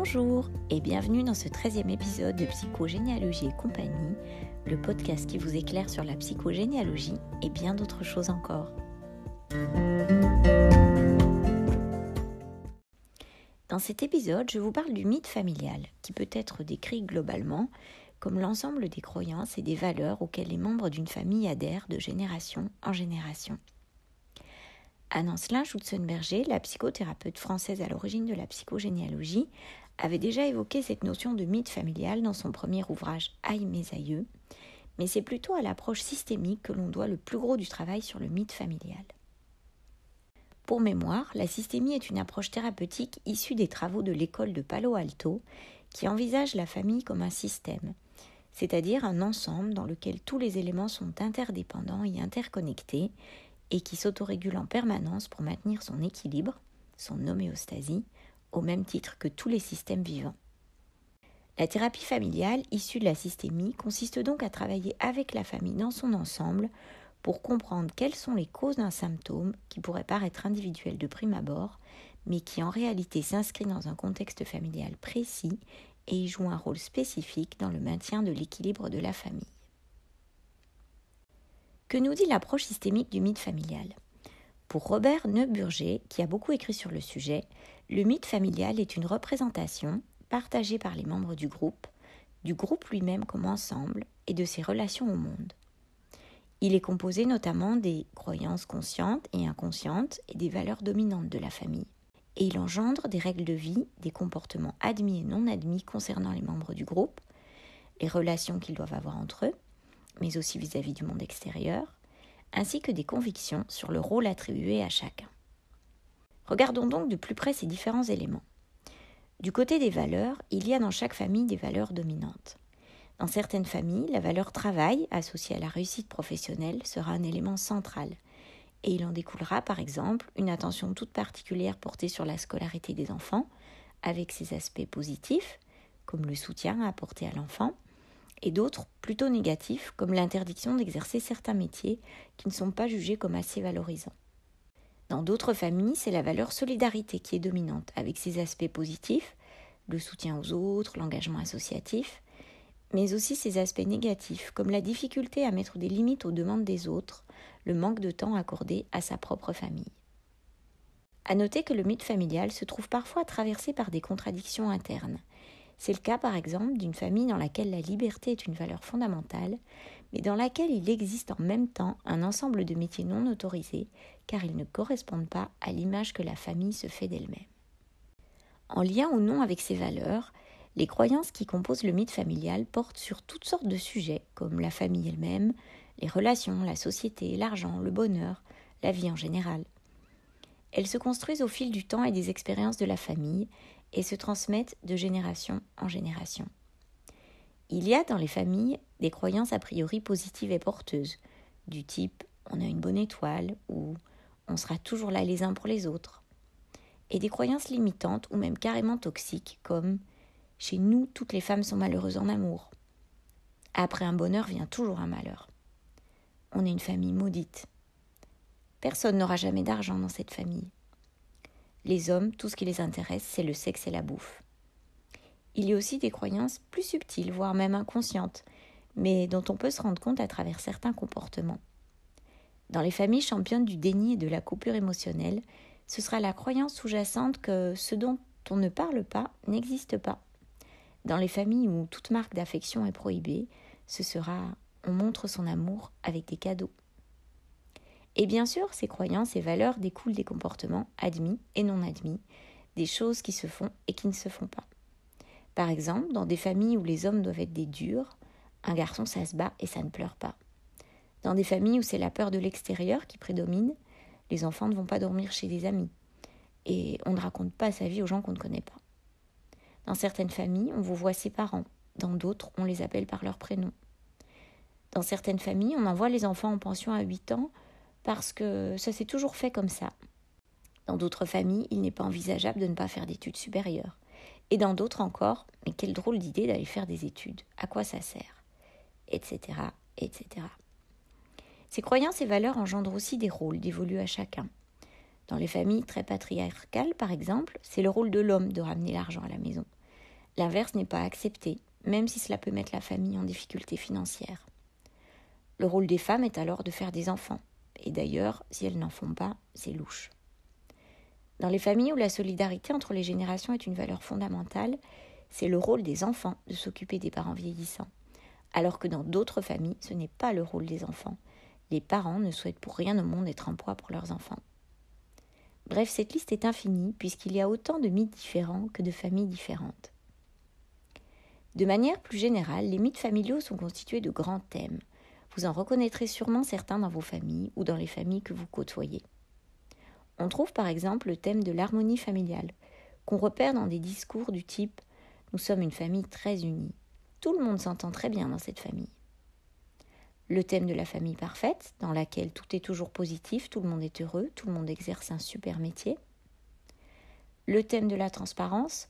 Bonjour et bienvenue dans ce 13e épisode de Psychogénéalogie et compagnie, le podcast qui vous éclaire sur la psychogénéalogie et bien d'autres choses encore. Dans cet épisode, je vous parle du mythe familial, qui peut être décrit globalement comme l'ensemble des croyances et des valeurs auxquelles les membres d'une famille adhèrent de génération en génération. Anne Ancelin Schutzenberger, la psychothérapeute française à l'origine de la psychogénéalogie, avait déjà évoqué cette notion de mythe familial dans son premier ouvrage Aïe mes aïeux, mais c'est plutôt à l'approche systémique que l'on doit le plus gros du travail sur le mythe familial. Pour mémoire, la systémie est une approche thérapeutique issue des travaux de l'école de Palo Alto qui envisage la famille comme un système, c'est-à-dire un ensemble dans lequel tous les éléments sont interdépendants et interconnectés et qui s'autorégule en permanence pour maintenir son équilibre, son homéostasie, au même titre que tous les systèmes vivants. La thérapie familiale issue de la systémie consiste donc à travailler avec la famille dans son ensemble pour comprendre quelles sont les causes d'un symptôme qui pourrait paraître individuel de prime abord, mais qui en réalité s'inscrit dans un contexte familial précis et y joue un rôle spécifique dans le maintien de l'équilibre de la famille. Que nous dit l'approche systémique du mythe familial? Pour Robert Neuburger, qui a beaucoup écrit sur le sujet, le mythe familial est une représentation, partagée par les membres du groupe, du groupe lui-même comme ensemble et de ses relations au monde. Il est composé notamment des croyances conscientes et inconscientes et des valeurs dominantes de la famille. Et il engendre des règles de vie, des comportements admis et non admis concernant les membres du groupe, les relations qu'ils doivent avoir entre eux, mais aussi vis-à-vis du monde extérieur, ainsi que des convictions sur le rôle attribué à chacun. Regardons donc de plus près ces différents éléments. Du côté des valeurs, il y a dans chaque famille des valeurs dominantes. Dans certaines familles, la valeur travail, associée à la réussite professionnelle, sera un élément central, et il en découlera par exemple une attention toute particulière portée sur la scolarité des enfants, avec ses aspects positifs, comme le soutien apporté à l'enfant, et d'autres plutôt négatifs, comme l'interdiction d'exercer certains métiers qui ne sont pas jugés comme assez valorisants. Dans d'autres familles, c'est la valeur solidarité qui est dominante, avec ses aspects positifs, le soutien aux autres, l'engagement associatif, mais aussi ses aspects négatifs, comme la difficulté à mettre des limites aux demandes des autres, le manque de temps accordé à sa propre famille. À noter que le mythe familial se trouve parfois traversé par des contradictions internes, c'est le cas par exemple d'une famille dans laquelle la liberté est une valeur fondamentale, mais dans laquelle il existe en même temps un ensemble de métiers non autorisés, car ils ne correspondent pas à l'image que la famille se fait d'elle-même. En lien ou non avec ces valeurs, les croyances qui composent le mythe familial portent sur toutes sortes de sujets, comme la famille elle-même, les relations, la société, l'argent, le bonheur, la vie en général. Elles se construisent au fil du temps et des expériences de la famille, et se transmettent de génération en génération. Il y a dans les familles des croyances a priori positives et porteuses, du type on a une bonne étoile ou on sera toujours là les uns pour les autres, et des croyances limitantes ou même carrément toxiques comme chez nous toutes les femmes sont malheureuses en amour. Après un bonheur vient toujours un malheur. On est une famille maudite. Personne n'aura jamais d'argent dans cette famille. Les hommes, tout ce qui les intéresse, c'est le sexe et la bouffe. Il y a aussi des croyances plus subtiles, voire même inconscientes, mais dont on peut se rendre compte à travers certains comportements. Dans les familles championnes du déni et de la coupure émotionnelle, ce sera la croyance sous-jacente que ce dont on ne parle pas n'existe pas. Dans les familles où toute marque d'affection est prohibée, ce sera on montre son amour avec des cadeaux. Et bien sûr, ces croyances et valeurs découlent des comportements admis et non admis, des choses qui se font et qui ne se font pas. Par exemple, dans des familles où les hommes doivent être des durs, un garçon ça se bat et ça ne pleure pas. Dans des familles où c'est la peur de l'extérieur qui prédomine, les enfants ne vont pas dormir chez des amis. Et on ne raconte pas sa vie aux gens qu'on ne connaît pas. Dans certaines familles, on vous voit ses parents. Dans d'autres, on les appelle par leur prénom. Dans certaines familles, on envoie les enfants en pension à 8 ans parce que ça s'est toujours fait comme ça. Dans d'autres familles, il n'est pas envisageable de ne pas faire d'études supérieures. Et dans d'autres encore, mais quelle drôle d'idée d'aller faire des études. À quoi ça sert? Etc. etc. Ces croyances et valeurs engendrent aussi des rôles dévolus à chacun. Dans les familles très patriarcales, par exemple, c'est le rôle de l'homme de ramener l'argent à la maison. L'inverse n'est pas accepté, même si cela peut mettre la famille en difficulté financière. Le rôle des femmes est alors de faire des enfants, et d'ailleurs, si elles n'en font pas, c'est louche. Dans les familles où la solidarité entre les générations est une valeur fondamentale, c'est le rôle des enfants de s'occuper des parents vieillissants, alors que dans d'autres familles, ce n'est pas le rôle des enfants. Les parents ne souhaitent pour rien au monde être un poids pour leurs enfants. Bref, cette liste est infinie puisqu'il y a autant de mythes différents que de familles différentes. De manière plus générale, les mythes familiaux sont constitués de grands thèmes. Vous en reconnaîtrez sûrement certains dans vos familles ou dans les familles que vous côtoyez. On trouve par exemple le thème de l'harmonie familiale, qu'on repère dans des discours du type Nous sommes une famille très unie. Tout le monde s'entend très bien dans cette famille. Le thème de la famille parfaite, dans laquelle tout est toujours positif, tout le monde est heureux, tout le monde exerce un super métier. Le thème de la transparence,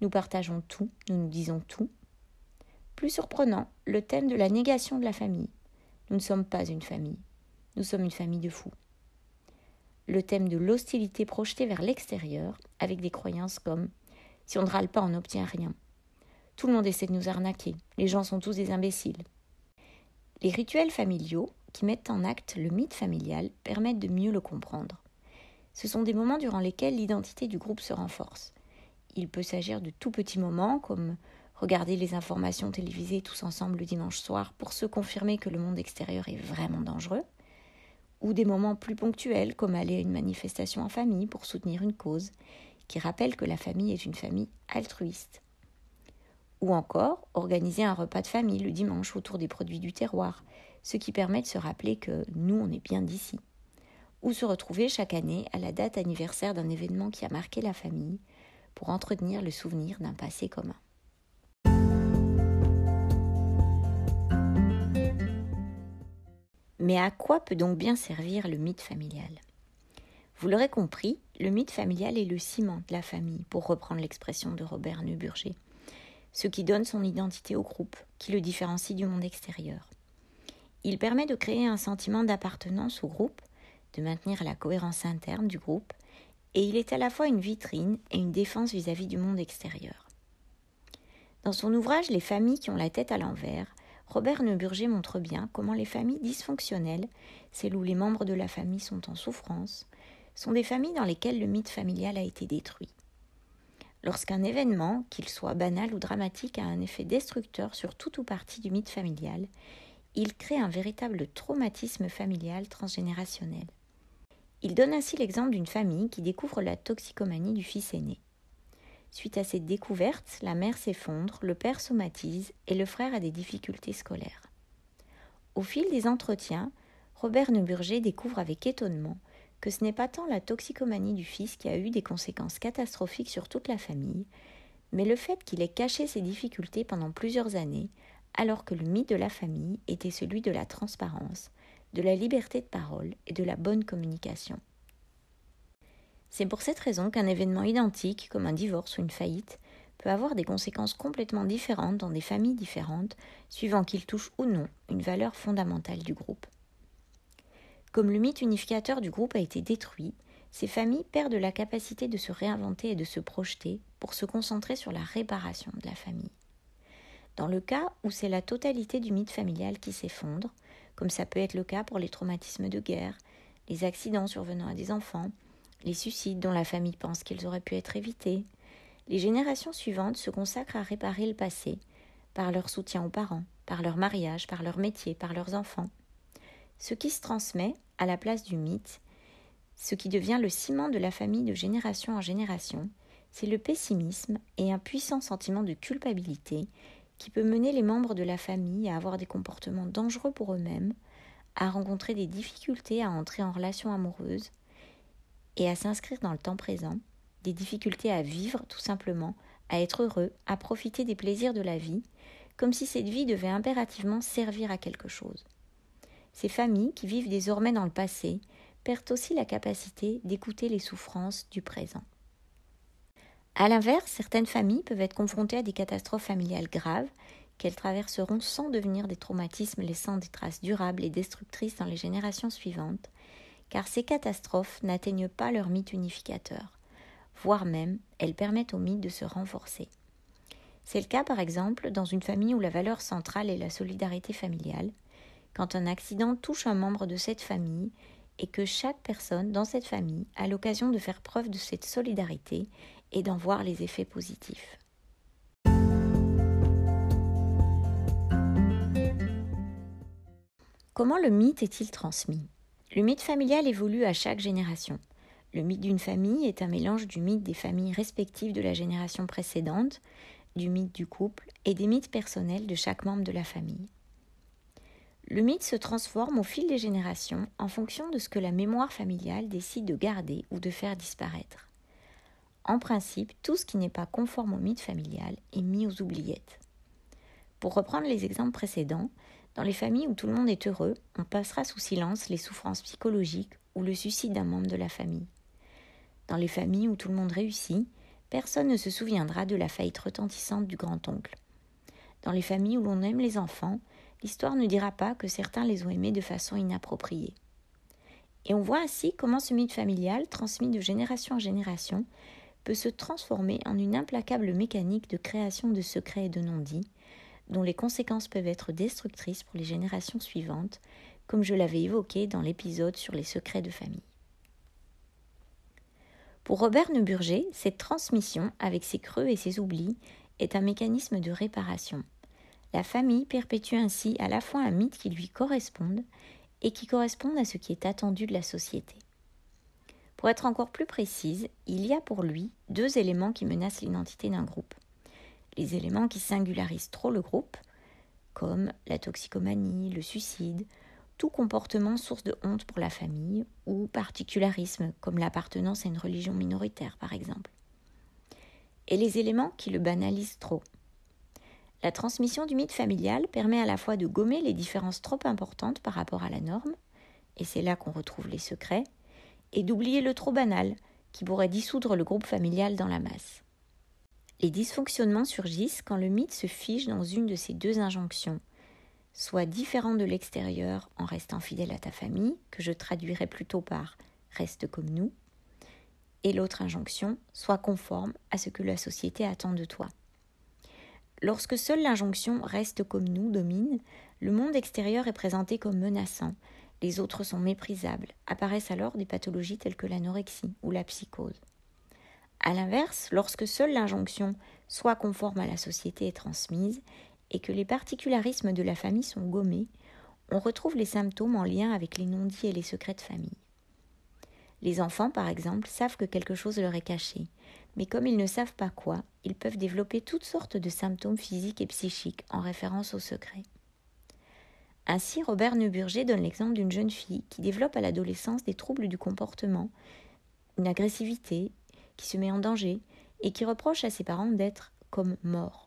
nous partageons tout, nous nous disons tout. Plus surprenant, le thème de la négation de la famille. Nous ne sommes pas une famille, nous sommes une famille de fous. Le thème de l'hostilité projetée vers l'extérieur, avec des croyances comme si on ne râle pas, on n'obtient rien. Tout le monde essaie de nous arnaquer, les gens sont tous des imbéciles. Les rituels familiaux, qui mettent en acte le mythe familial, permettent de mieux le comprendre. Ce sont des moments durant lesquels l'identité du groupe se renforce. Il peut s'agir de tout petits moments comme regarder les informations télévisées tous ensemble le dimanche soir pour se confirmer que le monde extérieur est vraiment dangereux, ou des moments plus ponctuels comme aller à une manifestation en famille pour soutenir une cause, qui rappelle que la famille est une famille altruiste. Ou encore organiser un repas de famille le dimanche autour des produits du terroir, ce qui permet de se rappeler que nous, on est bien d'ici. Ou se retrouver chaque année à la date anniversaire d'un événement qui a marqué la famille, pour entretenir le souvenir d'un passé commun. Mais à quoi peut donc bien servir le mythe familial? Vous l'aurez compris, le mythe familial est le ciment de la famille, pour reprendre l'expression de Robert Neuburger, ce qui donne son identité au groupe, qui le différencie du monde extérieur. Il permet de créer un sentiment d'appartenance au groupe, de maintenir la cohérence interne du groupe et il est à la fois une vitrine et une défense vis-à-vis du monde extérieur. Dans son ouvrage Les familles qui ont la tête à l'envers, Robert Neuburger montre bien comment les familles dysfonctionnelles, celles où les membres de la famille sont en souffrance, sont des familles dans lesquelles le mythe familial a été détruit. Lorsqu'un événement, qu'il soit banal ou dramatique, a un effet destructeur sur tout ou partie du mythe familial, il crée un véritable traumatisme familial transgénérationnel. Il donne ainsi l'exemple d'une famille qui découvre la toxicomanie du fils aîné. Suite à cette découverte, la mère s'effondre, le père somatise et le frère a des difficultés scolaires. Au fil des entretiens, Robert Neuburger découvre avec étonnement que ce n'est pas tant la toxicomanie du fils qui a eu des conséquences catastrophiques sur toute la famille, mais le fait qu'il ait caché ses difficultés pendant plusieurs années, alors que le mythe de la famille était celui de la transparence, de la liberté de parole et de la bonne communication. C'est pour cette raison qu'un événement identique, comme un divorce ou une faillite, peut avoir des conséquences complètement différentes dans des familles différentes, suivant qu'il touche ou non une valeur fondamentale du groupe. Comme le mythe unificateur du groupe a été détruit, ces familles perdent la capacité de se réinventer et de se projeter pour se concentrer sur la réparation de la famille. Dans le cas où c'est la totalité du mythe familial qui s'effondre, comme ça peut être le cas pour les traumatismes de guerre, les accidents survenant à des enfants, les suicides dont la famille pense qu'ils auraient pu être évités. Les générations suivantes se consacrent à réparer le passé, par leur soutien aux parents, par leur mariage, par leur métier, par leurs enfants. Ce qui se transmet, à la place du mythe, ce qui devient le ciment de la famille de génération en génération, c'est le pessimisme et un puissant sentiment de culpabilité qui peut mener les membres de la famille à avoir des comportements dangereux pour eux-mêmes, à rencontrer des difficultés à entrer en relation amoureuse et à s'inscrire dans le temps présent, des difficultés à vivre tout simplement, à être heureux, à profiter des plaisirs de la vie, comme si cette vie devait impérativement servir à quelque chose. Ces familles qui vivent désormais dans le passé perdent aussi la capacité d'écouter les souffrances du présent. A l'inverse, certaines familles peuvent être confrontées à des catastrophes familiales graves qu'elles traverseront sans devenir des traumatismes laissant des traces durables et destructrices dans les générations suivantes, car ces catastrophes n'atteignent pas leur mythe unificateur, voire même elles permettent au mythe de se renforcer. C'est le cas par exemple dans une famille où la valeur centrale est la solidarité familiale, quand un accident touche un membre de cette famille et que chaque personne dans cette famille a l'occasion de faire preuve de cette solidarité et d'en voir les effets positifs. Comment le mythe est-il transmis? Le mythe familial évolue à chaque génération. Le mythe d'une famille est un mélange du mythe des familles respectives de la génération précédente, du mythe du couple et des mythes personnels de chaque membre de la famille. Le mythe se transforme au fil des générations en fonction de ce que la mémoire familiale décide de garder ou de faire disparaître. En principe, tout ce qui n'est pas conforme au mythe familial est mis aux oubliettes. Pour reprendre les exemples précédents, dans les familles où tout le monde est heureux, on passera sous silence les souffrances psychologiques ou le suicide d'un membre de la famille. Dans les familles où tout le monde réussit, personne ne se souviendra de la faillite retentissante du grand-oncle. Dans les familles où l'on aime les enfants, l'histoire ne dira pas que certains les ont aimés de façon inappropriée. Et on voit ainsi comment ce mythe familial, transmis de génération en génération, peut se transformer en une implacable mécanique de création de secrets et de non-dits, dont les conséquences peuvent être destructrices pour les générations suivantes, comme je l'avais évoqué dans l'épisode sur les secrets de famille. Pour Robert Neuburger, cette transmission, avec ses creux et ses oublis, est un mécanisme de réparation. La famille perpétue ainsi à la fois un mythe qui lui corresponde et qui corresponde à ce qui est attendu de la société. Pour être encore plus précise, il y a pour lui deux éléments qui menacent l'identité d'un groupe. Les éléments qui singularisent trop le groupe, comme la toxicomanie, le suicide, tout comportement source de honte pour la famille, ou particularisme, comme l'appartenance à une religion minoritaire par exemple. Et les éléments qui le banalisent trop, la transmission du mythe familial permet à la fois de gommer les différences trop importantes par rapport à la norme, et c'est là qu'on retrouve les secrets, et d'oublier le trop banal, qui pourrait dissoudre le groupe familial dans la masse. Les dysfonctionnements surgissent quand le mythe se fige dans une de ces deux injonctions, soit différent de l'extérieur en restant fidèle à ta famille, que je traduirais plutôt par reste comme nous, et l'autre injonction, soit conforme à ce que la société attend de toi. Lorsque seule l'injonction reste comme nous domine, le monde extérieur est présenté comme menaçant, les autres sont méprisables, apparaissent alors des pathologies telles que l'anorexie ou la psychose. A l'inverse, lorsque seule l'injonction soit conforme à la société est transmise et que les particularismes de la famille sont gommés, on retrouve les symptômes en lien avec les non-dits et les secrets de famille. Les enfants, par exemple, savent que quelque chose leur est caché, mais comme ils ne savent pas quoi, ils peuvent développer toutes sortes de symptômes physiques et psychiques en référence au secret. Ainsi, Robert Neuburger donne l'exemple d'une jeune fille qui développe à l'adolescence des troubles du comportement, une agressivité, qui se met en danger et qui reproche à ses parents d'être comme mort.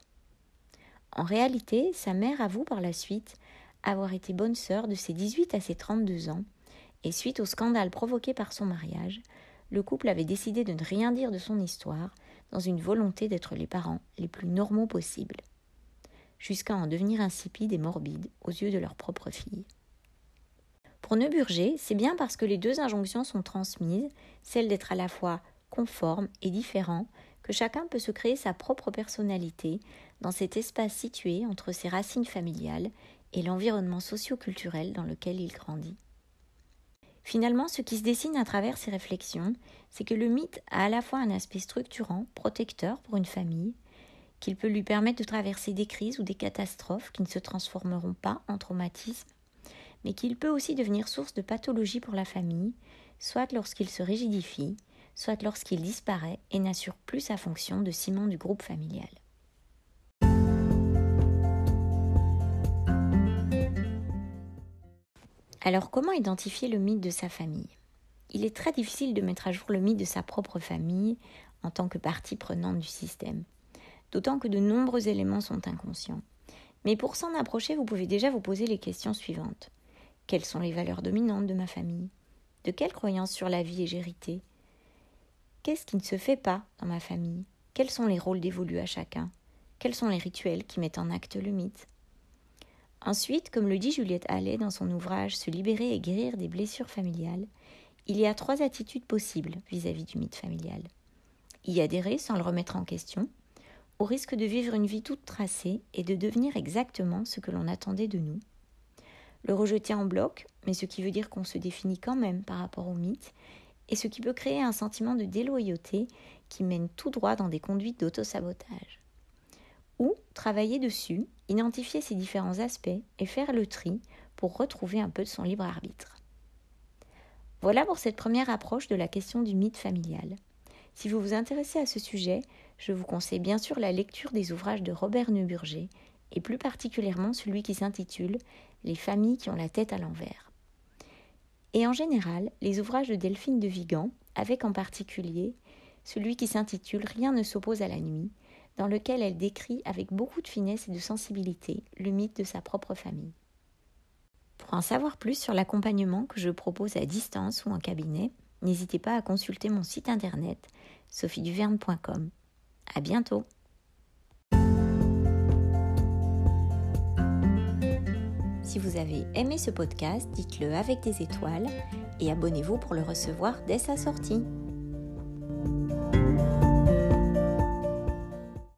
En réalité, sa mère avoue par la suite avoir été bonne sœur de ses 18 à ses 32 ans, et suite au scandale provoqué par son mariage, le couple avait décidé de ne rien dire de son histoire, dans une volonté d'être les parents les plus normaux possibles, jusqu'à en devenir insipides et morbides aux yeux de leur propre fille. Pour Neuburger, c'est bien parce que les deux injonctions sont transmises, celle d'être à la fois conforme et différent, que chacun peut se créer sa propre personnalité dans cet espace situé entre ses racines familiales et l'environnement socio-culturel dans lequel il grandit. Finalement, ce qui se dessine à travers ces réflexions, c'est que le mythe a à la fois un aspect structurant, protecteur pour une famille, qu'il peut lui permettre de traverser des crises ou des catastrophes qui ne se transformeront pas en traumatisme, mais qu'il peut aussi devenir source de pathologie pour la famille, soit lorsqu'il se rigidifie, soit lorsqu'il disparaît et n'assure plus sa fonction de ciment du groupe familial. Alors comment identifier le mythe de sa famille? Il est très difficile de mettre à jour le mythe de sa propre famille en tant que partie prenante du système, d'autant que de nombreux éléments sont inconscients. Mais pour s'en approcher, vous pouvez déjà vous poser les questions suivantes. Quelles sont les valeurs dominantes de ma famille? De quelles croyances sur la vie ai-je hérité? Qu'est-ce qui ne se fait pas dans ma famille? Quels sont les rôles dévolus à chacun? Quels sont les rituels qui mettent en acte le mythe? Ensuite, comme le dit Juliette Allais dans son ouvrage Se libérer et guérir des blessures familiales, il y a trois attitudes possibles vis-à-vis du mythe familial. Y adhérer sans le remettre en question, au risque de vivre une vie toute tracée et de devenir exactement ce que l'on attendait de nous. Le rejeter en bloc, mais ce qui veut dire qu'on se définit quand même par rapport au mythe, et ce qui peut créer un sentiment de déloyauté qui mène tout droit dans des conduites d'autosabotage. Ou travailler dessus, identifier ces différents aspects et faire le tri pour retrouver un peu de son libre arbitre. Voilà pour cette première approche de la question du mythe familial. Si vous vous intéressez à ce sujet, je vous conseille bien sûr la lecture des ouvrages de Robert Neuburger et plus particulièrement celui qui s'intitule Les familles qui ont la tête à l'envers. Et en général, les ouvrages de Delphine de Vigan, avec en particulier celui qui s'intitule Rien ne s'oppose à la nuit, dans lequel elle décrit avec beaucoup de finesse et de sensibilité le mythe de sa propre famille. Pour en savoir plus sur l'accompagnement que je propose à distance ou en cabinet, n'hésitez pas à consulter mon site internet sophieduverne.com. À bientôt! Si vous avez aimé ce podcast, dites-le avec des étoiles et abonnez-vous pour le recevoir dès sa sortie.